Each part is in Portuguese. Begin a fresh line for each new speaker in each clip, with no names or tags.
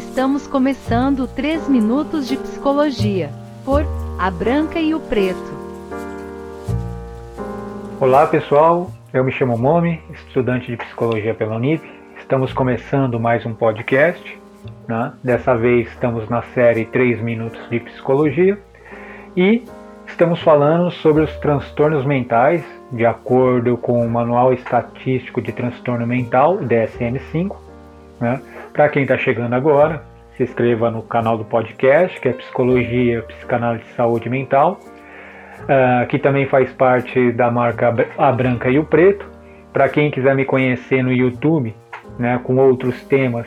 Estamos começando 3 minutos de psicologia por A Branca e o Preto.
Olá pessoal, eu me chamo Momi, estudante de psicologia pela Unip. Estamos começando mais um podcast. Né? Dessa vez estamos na série 3 minutos de psicologia e estamos falando sobre os transtornos mentais de acordo com o Manual Estatístico de Transtorno Mental, DSM-5. Né? Para quem está chegando agora, se inscreva no canal do podcast, que é Psicologia, Psicanálise e Saúde Mental, uh, que também faz parte da marca A Branca e o Preto. Para quem quiser me conhecer no YouTube, né, com outros temas,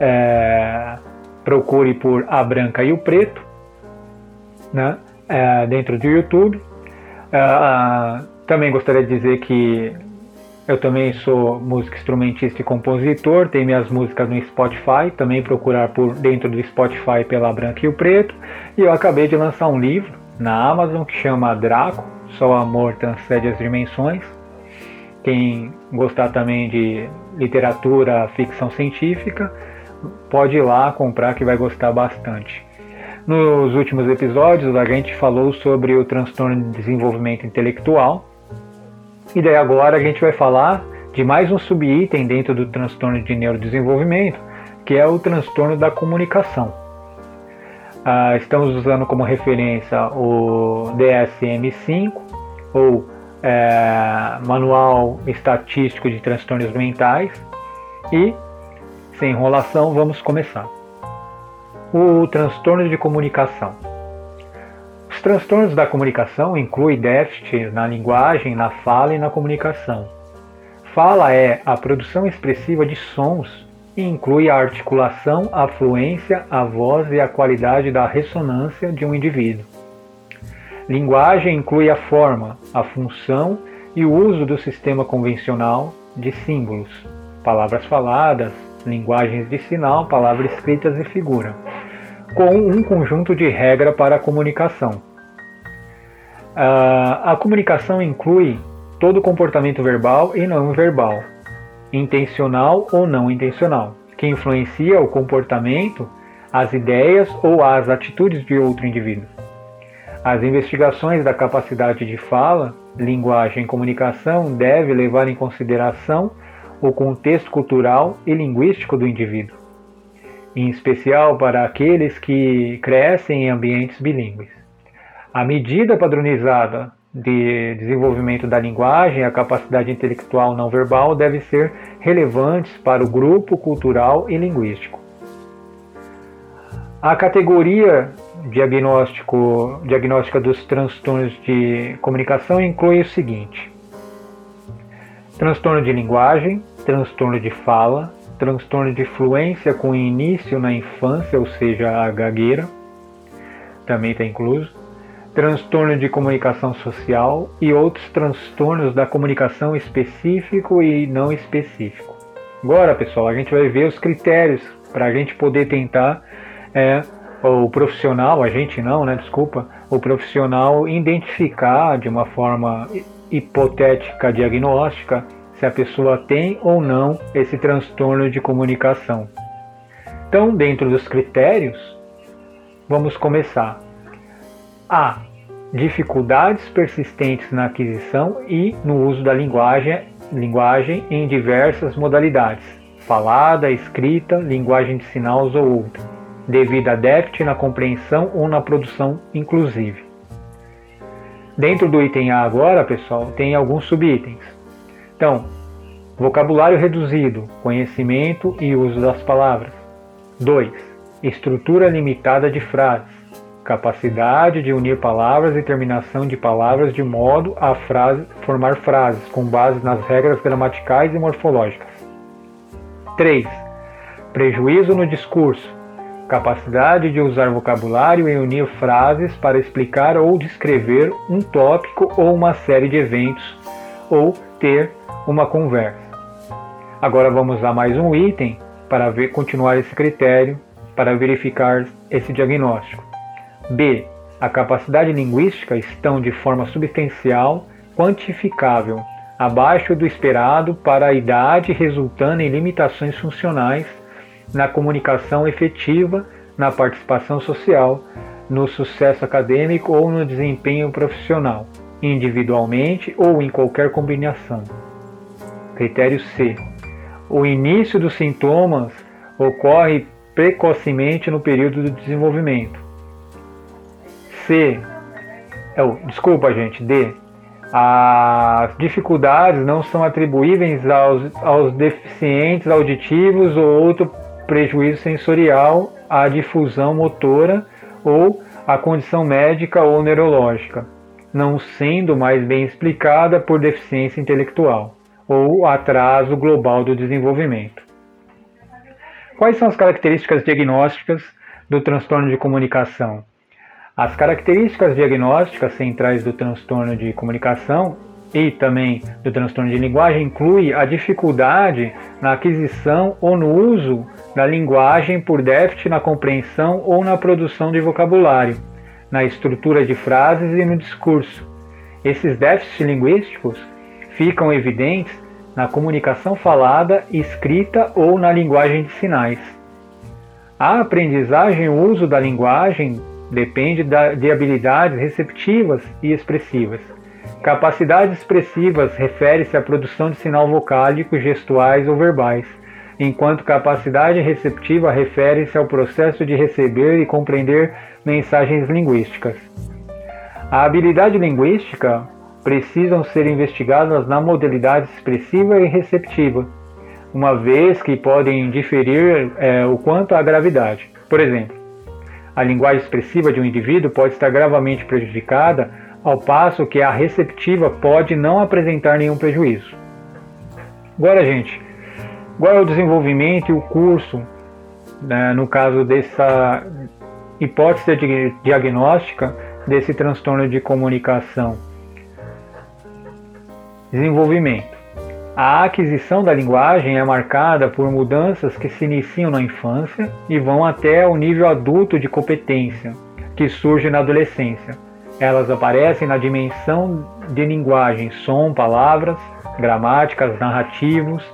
é, procure por A Branca e o Preto, né, é, dentro do YouTube. Uh, também gostaria de dizer que eu também sou músico instrumentista e compositor, tenho minhas músicas no Spotify, também procurar por dentro do Spotify pela Branca e o Preto. E eu acabei de lançar um livro na Amazon que chama Draco, Só o Amor Transcende as Dimensões. Quem gostar também de literatura, ficção científica, pode ir lá comprar que vai gostar bastante. Nos últimos episódios a gente falou sobre o transtorno de desenvolvimento intelectual e daí agora a gente vai falar de mais um subitem dentro do transtorno de neurodesenvolvimento, que é o transtorno da comunicação. Ah, estamos usando como referência o DSM-5 ou é, Manual Estatístico de Transtornos Mentais e, sem enrolação, vamos começar. O transtorno de comunicação. Os transtornos da comunicação incluem déficit na linguagem, na fala e na comunicação. Fala é a produção expressiva de sons e inclui a articulação, a fluência, a voz e a qualidade da ressonância de um indivíduo. Linguagem inclui a forma, a função e o uso do sistema convencional de símbolos, palavras faladas, linguagens de sinal, palavras escritas e figura, com um conjunto de regra para a comunicação. A, a comunicação inclui todo comportamento verbal e não verbal, intencional ou não intencional, que influencia o comportamento, as ideias ou as atitudes de outro indivíduo. As investigações da capacidade de fala, linguagem e comunicação devem levar em consideração o contexto cultural e linguístico do indivíduo, em especial para aqueles que crescem em ambientes bilíngues. A medida padronizada de desenvolvimento da linguagem e a capacidade intelectual não verbal devem ser relevantes para o grupo cultural e linguístico. A categoria diagnóstico, diagnóstica dos transtornos de comunicação inclui o seguinte: transtorno de linguagem, transtorno de fala, transtorno de fluência com início na infância, ou seja, a gagueira, também está incluso, transtorno de comunicação social e outros transtornos da comunicação específico e não específico. Agora, pessoal, a gente vai ver os critérios para a gente poder tentar é, o profissional, a gente não, né? Desculpa, o profissional identificar de uma forma hipotética diagnóstica se a pessoa tem ou não esse transtorno de comunicação. Então, dentro dos critérios, vamos começar. A dificuldades persistentes na aquisição e no uso da linguagem, linguagem em diversas modalidades, falada, escrita, linguagem de sinais ou outra, devido a déficit na compreensão ou na produção inclusive. Dentro do item A agora, pessoal, tem alguns subitens. Então, vocabulário reduzido, conhecimento e uso das palavras. 2. Estrutura limitada de frases capacidade de unir palavras e terminação de palavras de modo a frase, formar frases com base nas regras gramaticais e morfológicas. 3. Prejuízo no discurso. Capacidade de usar vocabulário e unir frases para explicar ou descrever um tópico ou uma série de eventos, ou ter uma conversa. Agora vamos a mais um item para ver, continuar esse critério para verificar esse diagnóstico. B. A capacidade linguística estão de forma substancial, quantificável, abaixo do esperado para a idade, resultando em limitações funcionais na comunicação efetiva, na participação social, no sucesso acadêmico ou no desempenho profissional, individualmente ou em qualquer combinação. Critério C. O início dos sintomas ocorre precocemente no período do desenvolvimento. C. Oh, desculpa, gente. D. As dificuldades não são atribuíveis aos, aos deficientes auditivos ou outro prejuízo sensorial à difusão motora ou à condição médica ou neurológica, não sendo mais bem explicada por deficiência intelectual ou atraso global do desenvolvimento. Quais são as características diagnósticas do transtorno de comunicação? As características diagnósticas centrais do transtorno de comunicação e também do transtorno de linguagem inclui a dificuldade na aquisição ou no uso da linguagem por déficit na compreensão ou na produção de vocabulário, na estrutura de frases e no discurso. Esses déficits linguísticos ficam evidentes na comunicação falada, escrita ou na linguagem de sinais. A aprendizagem e o uso da linguagem depende de habilidades receptivas e expressivas. Capacidades expressivas refere-se à produção de sinal vocálico, gestuais ou verbais, enquanto capacidade receptiva refere-se ao processo de receber e compreender mensagens linguísticas. A habilidade linguística precisam ser investigadas na modalidade expressiva e receptiva, uma vez que podem diferir é, o quanto à gravidade. Por exemplo, a linguagem expressiva de um indivíduo pode estar gravemente prejudicada, ao passo que a receptiva pode não apresentar nenhum prejuízo. Agora, gente, qual é o desenvolvimento e o curso, né, no caso dessa hipótese de diagnóstica desse transtorno de comunicação? Desenvolvimento. A aquisição da linguagem é marcada por mudanças que se iniciam na infância e vão até o nível adulto de competência, que surge na adolescência. Elas aparecem na dimensão de linguagem, som, palavras, gramáticas, narrativos,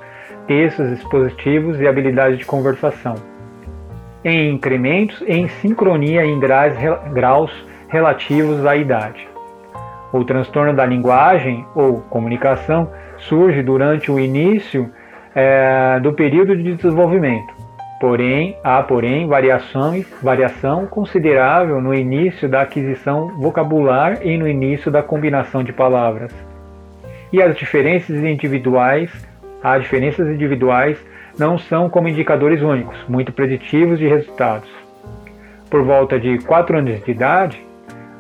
textos expositivos e habilidade de conversação. Em incrementos em sincronia em graus relativos à idade. O transtorno da linguagem ou comunicação surge durante o início é, do período de desenvolvimento. Porém, há porém variações, variação considerável no início da aquisição vocabular e no início da combinação de palavras. E as diferenças individuais, as diferenças individuais não são como indicadores únicos, muito preditivos de resultados. Por volta de 4 anos de idade,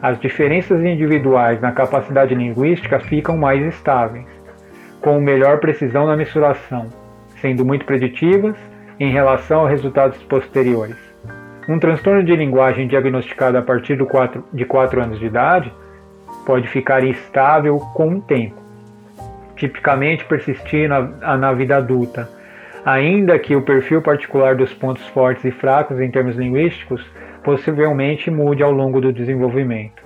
as diferenças individuais na capacidade linguística ficam mais estáveis com melhor precisão na mensuração, sendo muito preditivas em relação a resultados posteriores. Um transtorno de linguagem diagnosticado a partir quatro, de 4 anos de idade pode ficar instável com o tempo, tipicamente persistir na, na vida adulta, ainda que o perfil particular dos pontos fortes e fracos em termos linguísticos possivelmente mude ao longo do desenvolvimento.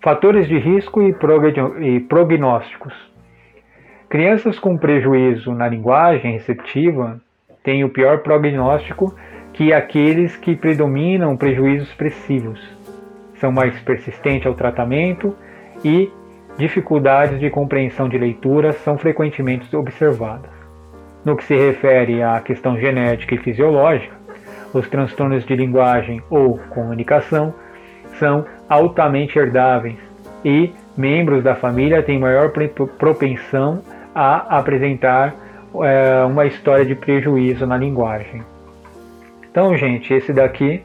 Fatores de risco e prognósticos. Crianças com prejuízo na linguagem receptiva têm o pior prognóstico que aqueles que predominam prejuízos expressivos. São mais persistentes ao tratamento e dificuldades de compreensão de leitura são frequentemente observadas. No que se refere à questão genética e fisiológica, os transtornos de linguagem ou comunicação são altamente herdáveis e membros da família têm maior propensão a apresentar é, uma história de prejuízo na linguagem. Então, gente, esse daqui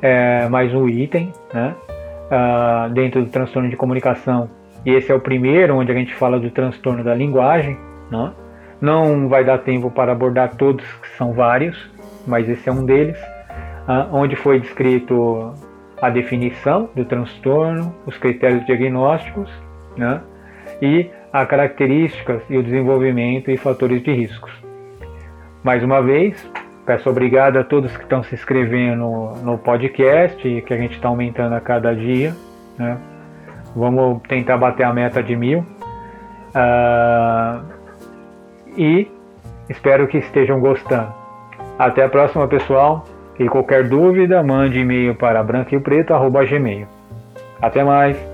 é mais um item né, uh, dentro do transtorno de comunicação. E esse é o primeiro onde a gente fala do transtorno da linguagem. Né? Não vai dar tempo para abordar todos, que são vários, mas esse é um deles, uh, onde foi descrito a definição do transtorno, os critérios diagnósticos né, e as características e o desenvolvimento e fatores de riscos. Mais uma vez, peço obrigado a todos que estão se inscrevendo no, no podcast, que a gente está aumentando a cada dia. Né? Vamos tentar bater a meta de mil. Uh, e espero que estejam gostando. Até a próxima, pessoal. E qualquer dúvida, mande e-mail para branco e. Até mais!